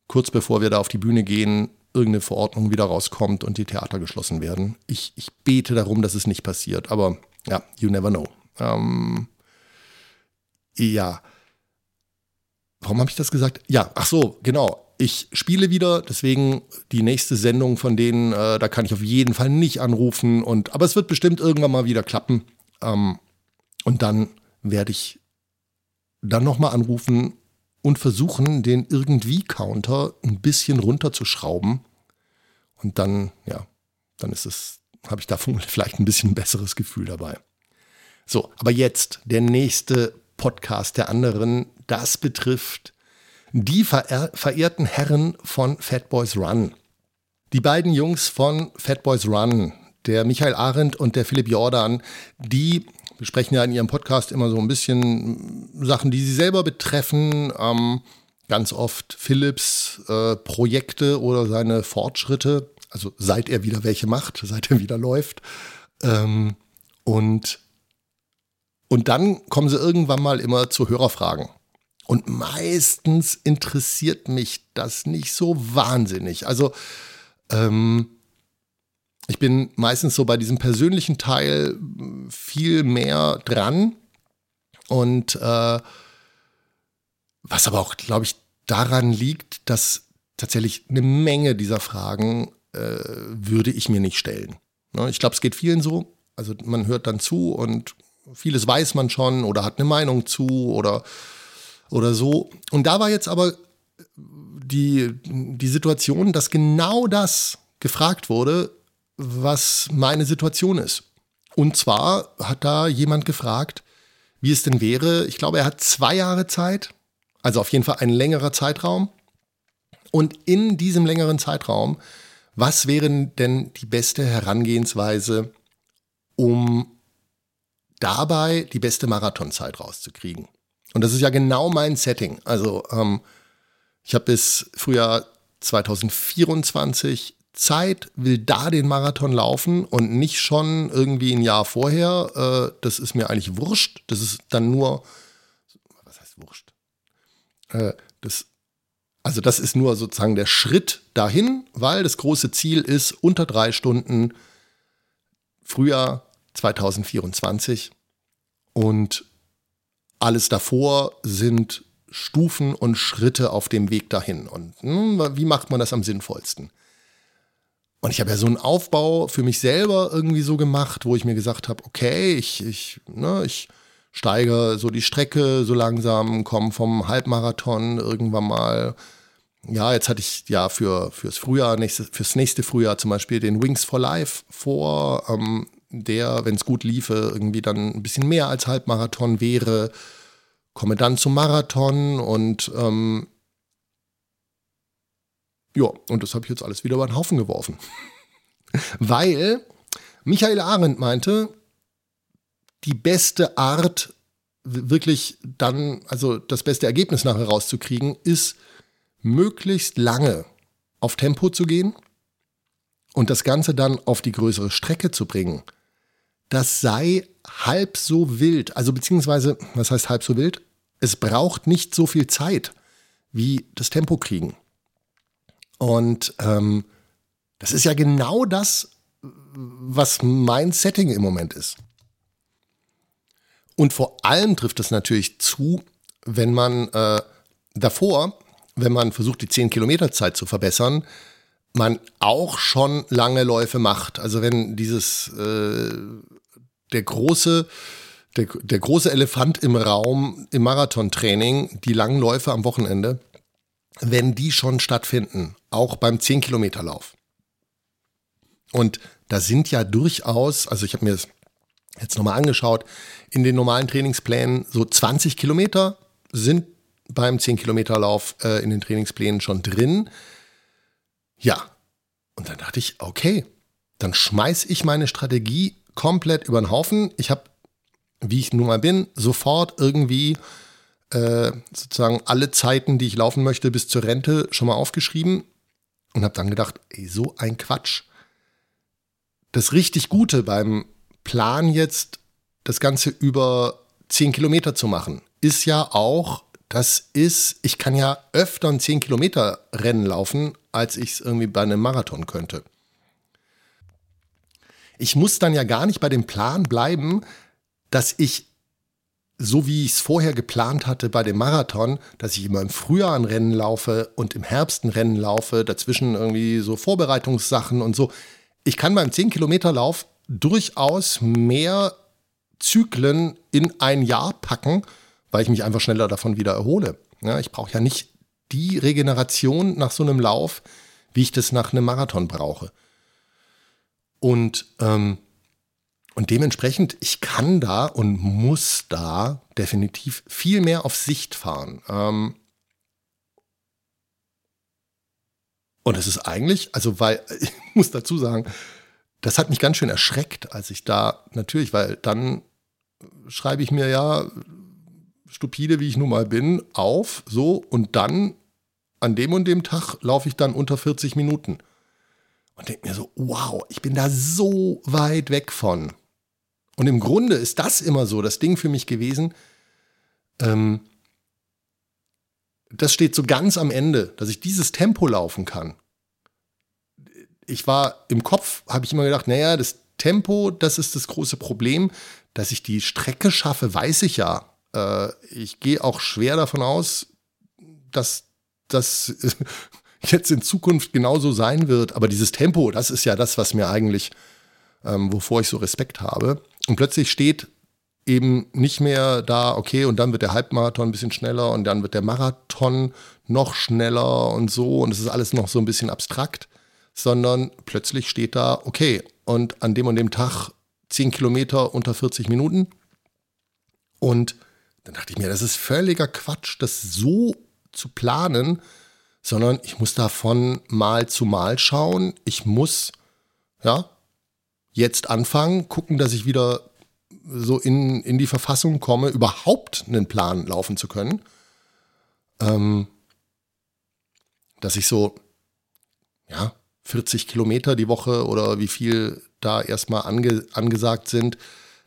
kurz bevor wir da auf die Bühne gehen, irgendeine Verordnung wieder rauskommt und die Theater geschlossen werden. Ich, ich bete darum, dass es nicht passiert, aber ja, you never know. Ähm, ja, Warum habe ich das gesagt? Ja, ach so, genau. Ich spiele wieder, deswegen die nächste Sendung von denen, äh, da kann ich auf jeden Fall nicht anrufen. Und, aber es wird bestimmt irgendwann mal wieder klappen. Ähm, Und dann werde ich dann nochmal anrufen und versuchen, den irgendwie-Counter ein bisschen runterzuschrauben. Und dann, ja, dann ist es, habe ich da vielleicht ein bisschen ein besseres Gefühl dabei. So, aber jetzt der nächste Podcast der anderen. Das betrifft die verehrten Herren von Fat Boys Run. Die beiden Jungs von Fat Boys Run, der Michael Arendt und der Philipp Jordan, die besprechen ja in ihrem Podcast immer so ein bisschen Sachen, die sie selber betreffen. Ähm, ganz oft Philips äh, Projekte oder seine Fortschritte, also seit er wieder welche macht, seit er wieder läuft. Ähm, und, und dann kommen sie irgendwann mal immer zu Hörerfragen. Und meistens interessiert mich das nicht so wahnsinnig. Also ähm, ich bin meistens so bei diesem persönlichen Teil viel mehr dran. Und äh, was aber auch, glaube ich, daran liegt, dass tatsächlich eine Menge dieser Fragen äh, würde ich mir nicht stellen. Ne? Ich glaube, es geht vielen so. Also man hört dann zu und vieles weiß man schon oder hat eine Meinung zu oder, oder so. Und da war jetzt aber die, die Situation, dass genau das gefragt wurde, was meine Situation ist. Und zwar hat da jemand gefragt, wie es denn wäre. Ich glaube, er hat zwei Jahre Zeit, also auf jeden Fall ein längerer Zeitraum. Und in diesem längeren Zeitraum, was wäre denn die beste Herangehensweise, um dabei die beste Marathonzeit rauszukriegen? Und das ist ja genau mein Setting. Also ähm, ich habe bis Frühjahr 2024 Zeit, will da den Marathon laufen und nicht schon irgendwie ein Jahr vorher. Äh, das ist mir eigentlich wurscht. Das ist dann nur, was heißt wurscht? Äh, das, also das ist nur sozusagen der Schritt dahin, weil das große Ziel ist unter drei Stunden Frühjahr 2024 und alles davor sind Stufen und Schritte auf dem Weg dahin. Und hm, wie macht man das am sinnvollsten? Und ich habe ja so einen Aufbau für mich selber irgendwie so gemacht, wo ich mir gesagt habe, okay, ich, ich, ne, ich steige so die Strecke so langsam, komme vom Halbmarathon irgendwann mal. Ja, jetzt hatte ich ja für fürs Frühjahr, nächstes, fürs nächste Frühjahr zum Beispiel den Wings for Life vor, ähm, der, wenn es gut liefe, irgendwie dann ein bisschen mehr als Halbmarathon wäre. Komme dann zum Marathon und ähm, ja, und das habe ich jetzt alles wieder über den Haufen geworfen. Weil Michael Arendt meinte, die beste Art, wirklich dann, also das beste Ergebnis nachher rauszukriegen, ist möglichst lange auf Tempo zu gehen und das Ganze dann auf die größere Strecke zu bringen. Das sei halb so wild, also beziehungsweise, was heißt halb so wild? Es braucht nicht so viel Zeit wie das Tempo kriegen. Und ähm, das ist ja genau das, was mein Setting im Moment ist. Und vor allem trifft es natürlich zu, wenn man äh, davor, wenn man versucht, die 10 Kilometer Zeit zu verbessern, man auch schon lange Läufe macht. Also wenn dieses äh, der große der, der große Elefant im Raum im Marathontraining, die langen Läufe am Wochenende, wenn die schon stattfinden, auch beim 10-Kilometer-Lauf. Und da sind ja durchaus, also ich habe mir das jetzt nochmal angeschaut, in den normalen Trainingsplänen so 20 Kilometer sind beim 10-Kilometer-Lauf äh, in den Trainingsplänen schon drin. Ja, und dann dachte ich, okay, dann schmeiß ich meine Strategie komplett über den Haufen. Ich habe, wie ich nun mal bin, sofort irgendwie äh, sozusagen alle Zeiten, die ich laufen möchte, bis zur Rente schon mal aufgeschrieben und habe dann gedacht, ey, so ein Quatsch. Das richtig Gute beim Plan jetzt, das Ganze über 10 Kilometer zu machen, ist ja auch, das ist, ich kann ja öfter ein 10 Kilometer Rennen laufen, als ich es irgendwie bei einem Marathon könnte. Ich muss dann ja gar nicht bei dem Plan bleiben, dass ich so wie ich es vorher geplant hatte bei dem Marathon, dass ich immer im Frühjahr ein Rennen laufe und im Herbst ein Rennen laufe, dazwischen irgendwie so Vorbereitungssachen und so. Ich kann beim 10-Kilometer-Lauf durchaus mehr Zyklen in ein Jahr packen, weil ich mich einfach schneller davon wieder erhole. Ja, ich brauche ja nicht die Regeneration nach so einem Lauf, wie ich das nach einem Marathon brauche. Und, ähm, und dementsprechend, ich kann da und muss da definitiv viel mehr auf Sicht fahren. Ähm, und es ist eigentlich, also weil, ich muss dazu sagen, das hat mich ganz schön erschreckt, als ich da natürlich, weil dann schreibe ich mir ja, stupide wie ich nun mal bin, auf, so, und dann an dem und dem Tag laufe ich dann unter 40 Minuten. Und denke mir so, wow, ich bin da so weit weg von. Und im Grunde ist das immer so das Ding für mich gewesen. Ähm, das steht so ganz am Ende, dass ich dieses Tempo laufen kann. Ich war im Kopf, habe ich immer gedacht, naja, das Tempo, das ist das große Problem. Dass ich die Strecke schaffe, weiß ich ja. Äh, ich gehe auch schwer davon aus, dass das jetzt in Zukunft genauso sein wird. Aber dieses Tempo, das ist ja das, was mir eigentlich, ähm, wovor ich so Respekt habe. Und plötzlich steht eben nicht mehr da, okay, und dann wird der Halbmarathon ein bisschen schneller und dann wird der Marathon noch schneller und so. Und es ist alles noch so ein bisschen abstrakt, sondern plötzlich steht da, okay, und an dem und dem Tag 10 Kilometer unter 40 Minuten. Und dann dachte ich mir, das ist völliger Quatsch, das so zu planen, sondern ich muss davon mal zu mal schauen. Ich muss, ja, jetzt anfangen, gucken, dass ich wieder so in, in die Verfassung komme, überhaupt einen Plan laufen zu können. Ähm, dass ich so, ja, 40 Kilometer die Woche oder wie viel da erstmal ange, angesagt sind,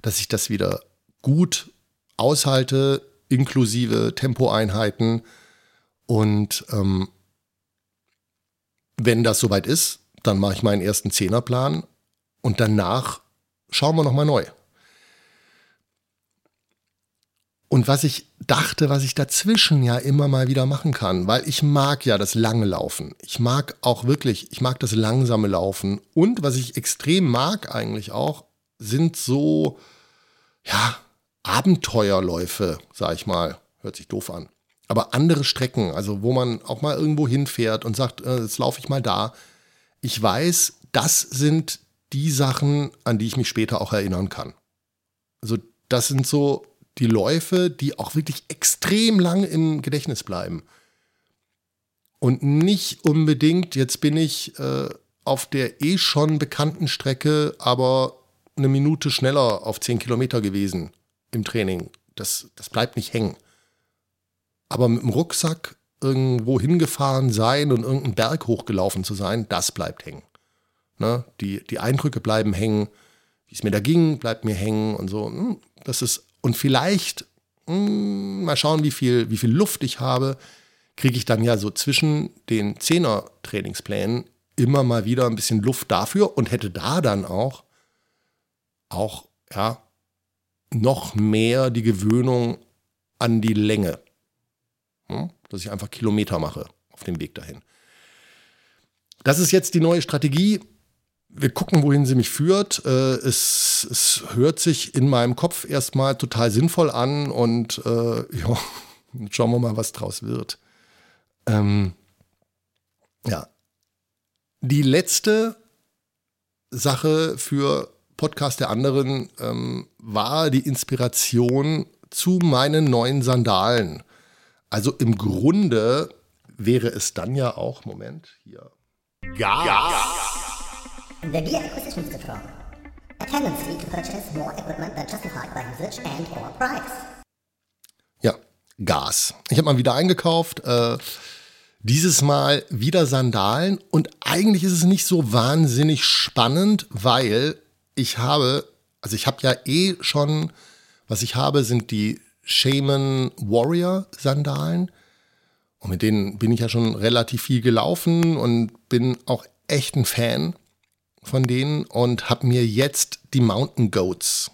dass ich das wieder gut aushalte, inklusive Tempoeinheiten. Und ähm, wenn das soweit ist, dann mache ich meinen ersten Zehnerplan und danach schauen wir nochmal neu. Und was ich dachte, was ich dazwischen ja immer mal wieder machen kann, weil ich mag ja das lange Laufen. Ich mag auch wirklich, ich mag das langsame Laufen. Und was ich extrem mag eigentlich auch, sind so, ja, Abenteuerläufe, sag ich mal. Hört sich doof an. Aber andere Strecken, also wo man auch mal irgendwo hinfährt und sagt, äh, jetzt laufe ich mal da. Ich weiß, das sind die Sachen, an die ich mich später auch erinnern kann. Also das sind so die Läufe, die auch wirklich extrem lang im Gedächtnis bleiben. Und nicht unbedingt, jetzt bin ich äh, auf der eh schon bekannten Strecke, aber eine Minute schneller auf 10 Kilometer gewesen im Training. Das, das bleibt nicht hängen. Aber mit dem Rucksack irgendwo hingefahren sein und irgendeinen Berg hochgelaufen zu sein, das bleibt hängen. Ne? Die, die Eindrücke bleiben hängen, wie es mir da ging, bleibt mir hängen und so. Hm, das ist, und vielleicht, mh, hm, mal schauen, wie viel, wie viel Luft ich habe, kriege ich dann ja so zwischen den Zehner-Trainingsplänen immer mal wieder ein bisschen Luft dafür und hätte da dann auch, auch, ja, noch mehr die Gewöhnung an die Länge. Hm? Dass ich einfach Kilometer mache auf dem Weg dahin. Das ist jetzt die neue Strategie. Wir gucken, wohin sie mich führt. Äh, es, es hört sich in meinem Kopf erstmal total sinnvoll an und äh, ja, schauen wir mal, was draus wird. Ähm, ja. Die letzte Sache für Podcast der anderen ähm, war die Inspiration zu meinen neuen Sandalen. Also im Grunde wäre es dann ja auch, Moment, hier. Gas. The gear acquisition syndrome. A tendency to purchase more equipment than justified by usage and or price. Ja, Gas. Ich habe mal wieder eingekauft. Äh, dieses Mal wieder Sandalen und eigentlich ist es nicht so wahnsinnig spannend, weil ich habe, also ich habe ja eh schon, was ich habe, sind die Shaman Warrior Sandalen. Und mit denen bin ich ja schon relativ viel gelaufen und bin auch echt ein Fan von denen und habe mir jetzt die Mountain Goats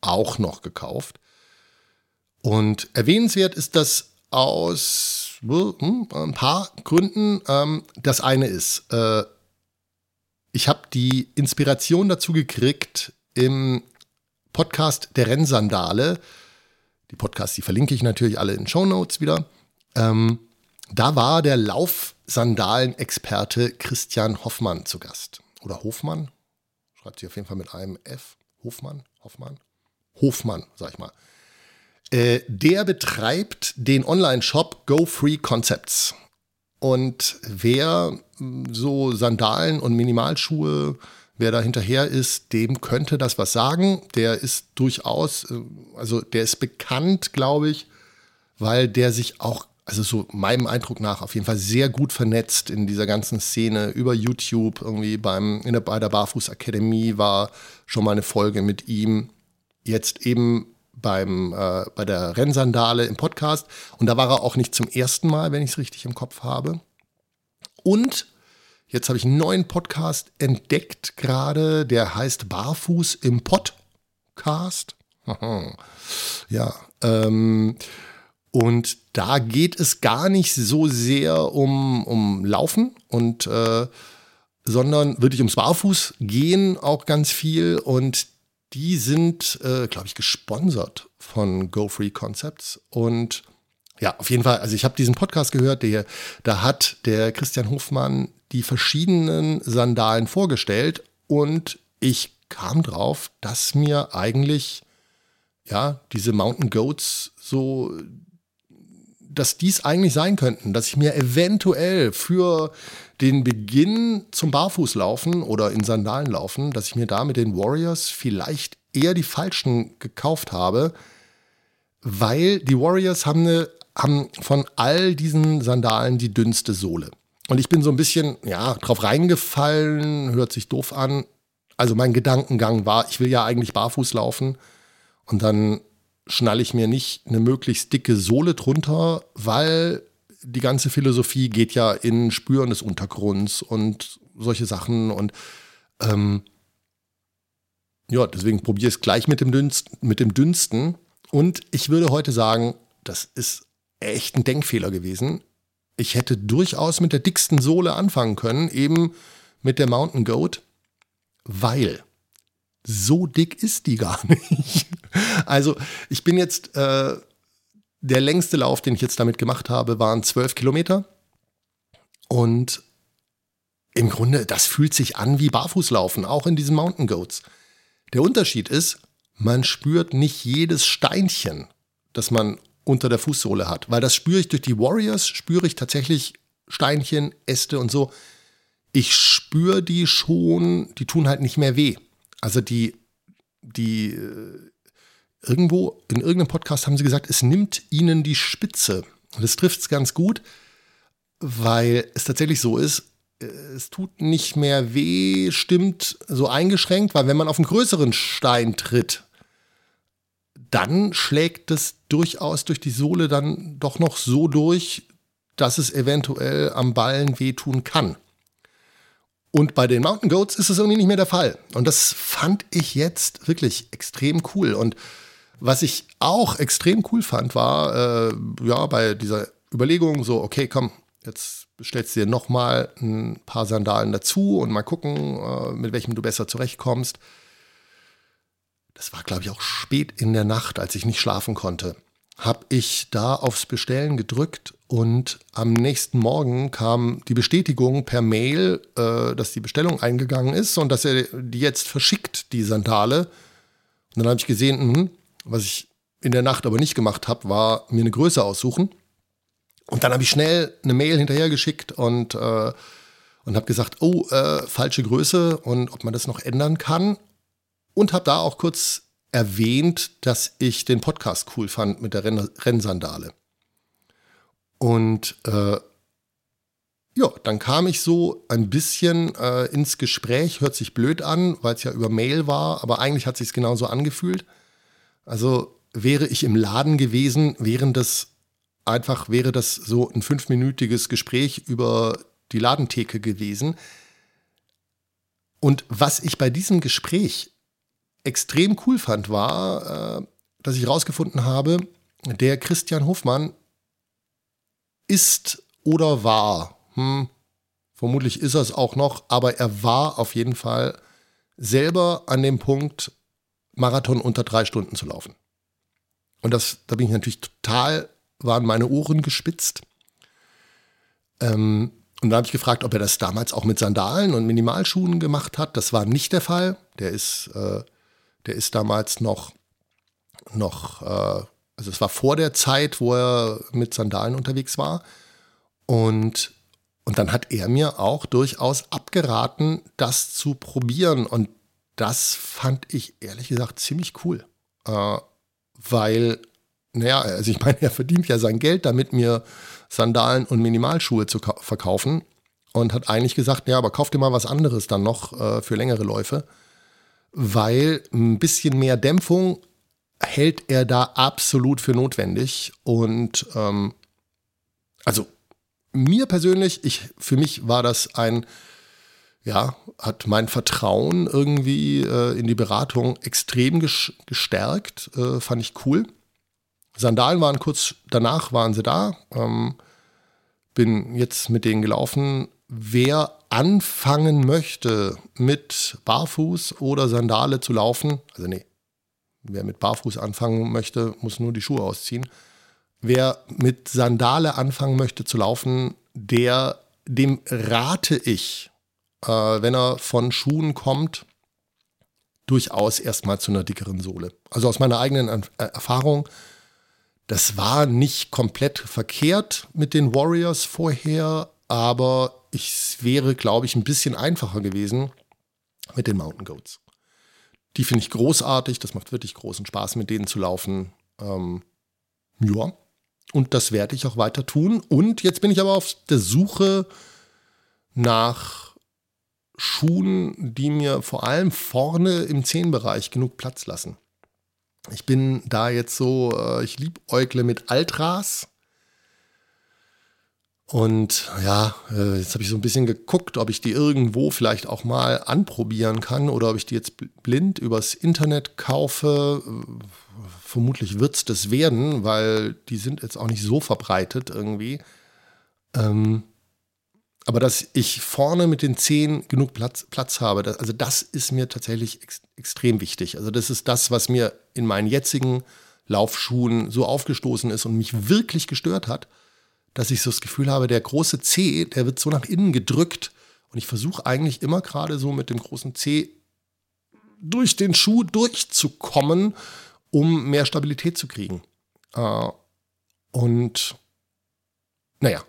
auch noch gekauft. Und erwähnenswert ist das aus hm, ein paar Gründen. Ähm, das eine ist, äh, ich habe die Inspiration dazu gekriegt im Podcast der Rennsandale. Die Podcasts, die verlinke ich natürlich alle in Show Notes wieder. Ähm, da war der Laufsandalen-Experte Christian Hoffmann zu Gast. Oder Hofmann? Schreibt sich auf jeden Fall mit einem F. Hofmann? Hoffmann? Hofmann, sag ich mal. Äh, der betreibt den Online-Shop Go Free Concepts. Und wer so Sandalen und Minimalschuhe, wer da hinterher ist, dem könnte das was sagen. Der ist durchaus, äh, also der ist bekannt, glaube ich, weil der sich auch, also so meinem Eindruck nach, auf jeden Fall sehr gut vernetzt in dieser ganzen Szene über YouTube. Irgendwie beim, in der, bei der Barfuß Akademie war schon mal eine Folge mit ihm. Jetzt eben beim, äh, bei der Rennsandale im Podcast. Und da war er auch nicht zum ersten Mal, wenn ich es richtig im Kopf habe. Und jetzt habe ich einen neuen Podcast entdeckt gerade, der heißt Barfuß im Podcast. ja, ähm, und da geht es gar nicht so sehr um, um Laufen und äh, sondern wirklich ums Barfuß gehen auch ganz viel und die sind, äh, glaube ich, gesponsert von Go Free Concepts. Und ja, auf jeden Fall, also ich habe diesen Podcast gehört, der, da hat der Christian Hofmann die verschiedenen Sandalen vorgestellt und ich kam drauf, dass mir eigentlich, ja, diese Mountain Goats so, dass dies eigentlich sein könnten, dass ich mir eventuell für den Beginn zum Barfußlaufen oder in Sandalen laufen, dass ich mir da mit den Warriors vielleicht eher die falschen gekauft habe, weil die Warriors haben, eine, haben von all diesen Sandalen die dünnste Sohle. Und ich bin so ein bisschen, ja, drauf reingefallen, hört sich doof an. Also mein Gedankengang war, ich will ja eigentlich barfuß laufen und dann schnalle ich mir nicht eine möglichst dicke Sohle drunter, weil die ganze Philosophie geht ja in Spüren des Untergrunds und solche Sachen. Und ähm, ja, deswegen probiere ich es gleich mit dem, Dünsten, mit dem Dünsten. Und ich würde heute sagen, das ist echt ein Denkfehler gewesen. Ich hätte durchaus mit der dicksten Sohle anfangen können, eben mit der Mountain Goat, weil so dick ist die gar nicht. Also ich bin jetzt äh, der längste Lauf, den ich jetzt damit gemacht habe, waren zwölf Kilometer. Und im Grunde, das fühlt sich an wie Barfußlaufen, auch in diesen Mountain Goats. Der Unterschied ist, man spürt nicht jedes Steinchen, das man unter der Fußsohle hat, weil das spüre ich durch die Warriors, spüre ich tatsächlich Steinchen, Äste und so. Ich spüre die schon, die tun halt nicht mehr weh. Also die, die äh, irgendwo in irgendeinem Podcast haben sie gesagt, es nimmt ihnen die Spitze. Und das trifft es ganz gut, weil es tatsächlich so ist, äh, es tut nicht mehr weh, stimmt so eingeschränkt, weil wenn man auf einen größeren Stein tritt, dann schlägt es durchaus durch die Sohle dann doch noch so durch, dass es eventuell am Ballen wehtun kann. Und bei den Mountain Goats ist es irgendwie nicht mehr der Fall. Und das fand ich jetzt wirklich extrem cool. Und was ich auch extrem cool fand, war äh, ja bei dieser Überlegung so, okay, komm, jetzt bestellst du dir nochmal ein paar Sandalen dazu und mal gucken, äh, mit welchem du besser zurechtkommst. Das war, glaube ich, auch spät in der Nacht, als ich nicht schlafen konnte. Habe ich da aufs Bestellen gedrückt und am nächsten Morgen kam die Bestätigung per Mail, äh, dass die Bestellung eingegangen ist und dass er die jetzt verschickt, die Sandale. Und dann habe ich gesehen, mh, was ich in der Nacht aber nicht gemacht habe, war mir eine Größe aussuchen. Und dann habe ich schnell eine Mail hinterhergeschickt und, äh, und habe gesagt, oh, äh, falsche Größe und ob man das noch ändern kann. Und habe da auch kurz erwähnt, dass ich den Podcast cool fand mit der Renn Rennsandale. Und äh, ja, dann kam ich so ein bisschen äh, ins Gespräch, hört sich blöd an, weil es ja über Mail war, aber eigentlich hat sich genauso angefühlt. Also wäre ich im Laden gewesen, wären das einfach, wäre das so ein fünfminütiges Gespräch über die Ladentheke gewesen. Und was ich bei diesem Gespräch extrem cool fand, war, äh, dass ich herausgefunden habe, der Christian Hofmann ist oder war, hm, vermutlich ist er es auch noch, aber er war auf jeden Fall selber an dem Punkt, Marathon unter drei Stunden zu laufen. Und das, da bin ich natürlich total, waren meine Ohren gespitzt. Ähm, und da habe ich gefragt, ob er das damals auch mit Sandalen und Minimalschuhen gemacht hat. Das war nicht der Fall. Der ist, äh, der ist damals noch, noch, äh, also es war vor der Zeit, wo er mit Sandalen unterwegs war. Und, und dann hat er mir auch durchaus abgeraten, das zu probieren. Und das fand ich ehrlich gesagt ziemlich cool. Äh, weil, naja, also ich meine, er verdient ja sein Geld damit, mir Sandalen und Minimalschuhe zu verkaufen. Und hat eigentlich gesagt, ja, aber kauf dir mal was anderes dann noch äh, für längere Läufe. Weil ein bisschen mehr Dämpfung hält er da absolut für notwendig. Und ähm, also mir persönlich, ich, für mich war das ein ja, hat mein Vertrauen irgendwie äh, in die Beratung extrem gestärkt. Äh, fand ich cool. Sandalen waren kurz danach, waren sie da. Ähm, bin jetzt mit denen gelaufen. Wer anfangen möchte, mit Barfuß oder Sandale zu laufen, also nee, wer mit Barfuß anfangen möchte, muss nur die Schuhe ausziehen. Wer mit Sandale anfangen möchte zu laufen, der, dem rate ich, äh, wenn er von Schuhen kommt, durchaus erstmal zu einer dickeren Sohle. Also aus meiner eigenen äh, Erfahrung, das war nicht komplett verkehrt mit den Warriors vorher, aber es wäre, glaube ich, ein bisschen einfacher gewesen mit den Mountain Goats. Die finde ich großartig, das macht wirklich großen Spaß, mit denen zu laufen. Ähm, ja, und das werde ich auch weiter tun. Und jetzt bin ich aber auf der Suche nach Schuhen, die mir vor allem vorne im Zehenbereich genug Platz lassen. Ich bin da jetzt so, äh, ich liebäugle mit Altras. Und ja, äh, jetzt habe ich so ein bisschen geguckt, ob ich die irgendwo vielleicht auch mal anprobieren kann oder ob ich die jetzt blind übers Internet kaufe. Vermutlich wird es das werden, weil die sind jetzt auch nicht so verbreitet irgendwie. Ähm, aber dass ich vorne mit den Zehen genug Platz, Platz habe, das, also das ist mir tatsächlich ex, extrem wichtig. Also das ist das, was mir in meinen jetzigen Laufschuhen so aufgestoßen ist und mich wirklich gestört hat, dass ich so das Gefühl habe, der große Zeh, der wird so nach innen gedrückt und ich versuche eigentlich immer gerade so mit dem großen Zeh durch den Schuh durchzukommen, um mehr Stabilität zu kriegen. Äh, und naja,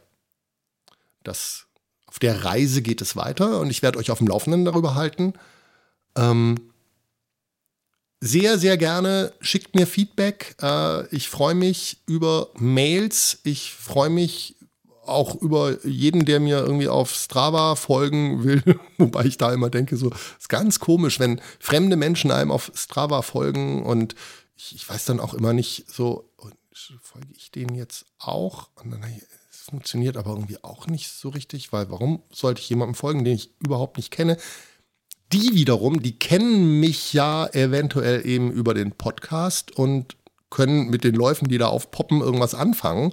das auf der Reise geht es weiter und ich werde euch auf dem Laufenden darüber halten. Ähm, sehr, sehr gerne schickt mir Feedback. Äh, ich freue mich über Mails. Ich freue mich auch über jeden, der mir irgendwie auf Strava folgen will. Wobei ich da immer denke, so ist ganz komisch, wenn fremde Menschen einem auf Strava folgen und ich, ich weiß dann auch immer nicht so, folge ich denen jetzt auch? Und dann funktioniert aber irgendwie auch nicht so richtig, weil warum sollte ich jemandem folgen, den ich überhaupt nicht kenne? Die wiederum, die kennen mich ja eventuell eben über den Podcast und können mit den Läufen, die da aufpoppen, irgendwas anfangen.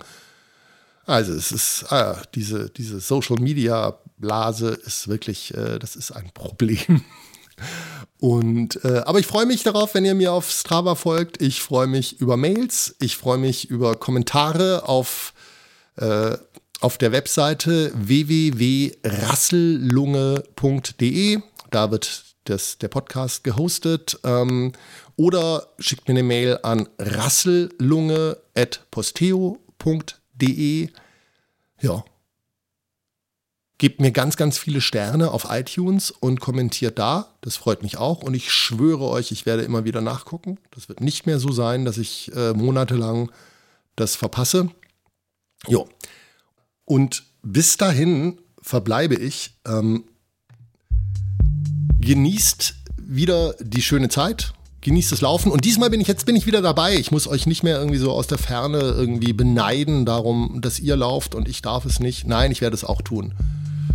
Also es ist, ah, diese, diese Social Media Blase ist wirklich, äh, das ist ein Problem. Und, äh, aber ich freue mich darauf, wenn ihr mir auf Strava folgt. Ich freue mich über Mails. Ich freue mich über Kommentare auf äh, auf der Webseite www.rassellunge.de. Da wird das, der Podcast gehostet. Ähm, oder schickt mir eine Mail an rassellunge.posteo.de. Ja. Gebt mir ganz, ganz viele Sterne auf iTunes und kommentiert da. Das freut mich auch. Und ich schwöre euch, ich werde immer wieder nachgucken. Das wird nicht mehr so sein, dass ich äh, monatelang das verpasse. Jo. Und bis dahin verbleibe ich. Ähm, genießt wieder die schöne Zeit. Genießt das Laufen. Und diesmal bin ich, jetzt bin ich wieder dabei. Ich muss euch nicht mehr irgendwie so aus der Ferne irgendwie beneiden darum, dass ihr lauft und ich darf es nicht. Nein, ich werde es auch tun.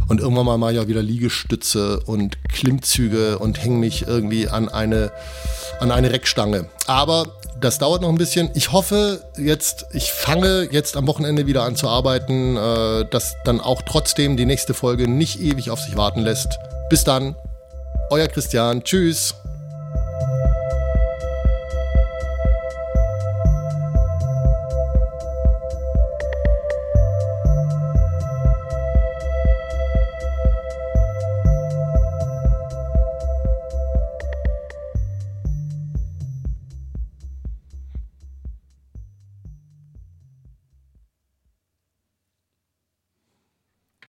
Und irgendwann mal mache ich auch wieder Liegestütze und Klimmzüge und hänge mich irgendwie an eine, an eine Reckstange. Aber das dauert noch ein bisschen. Ich hoffe jetzt, ich fange jetzt am Wochenende wieder an zu arbeiten, äh, dass dann auch trotzdem die nächste Folge nicht ewig auf sich warten lässt. Bis dann, euer Christian. Tschüss.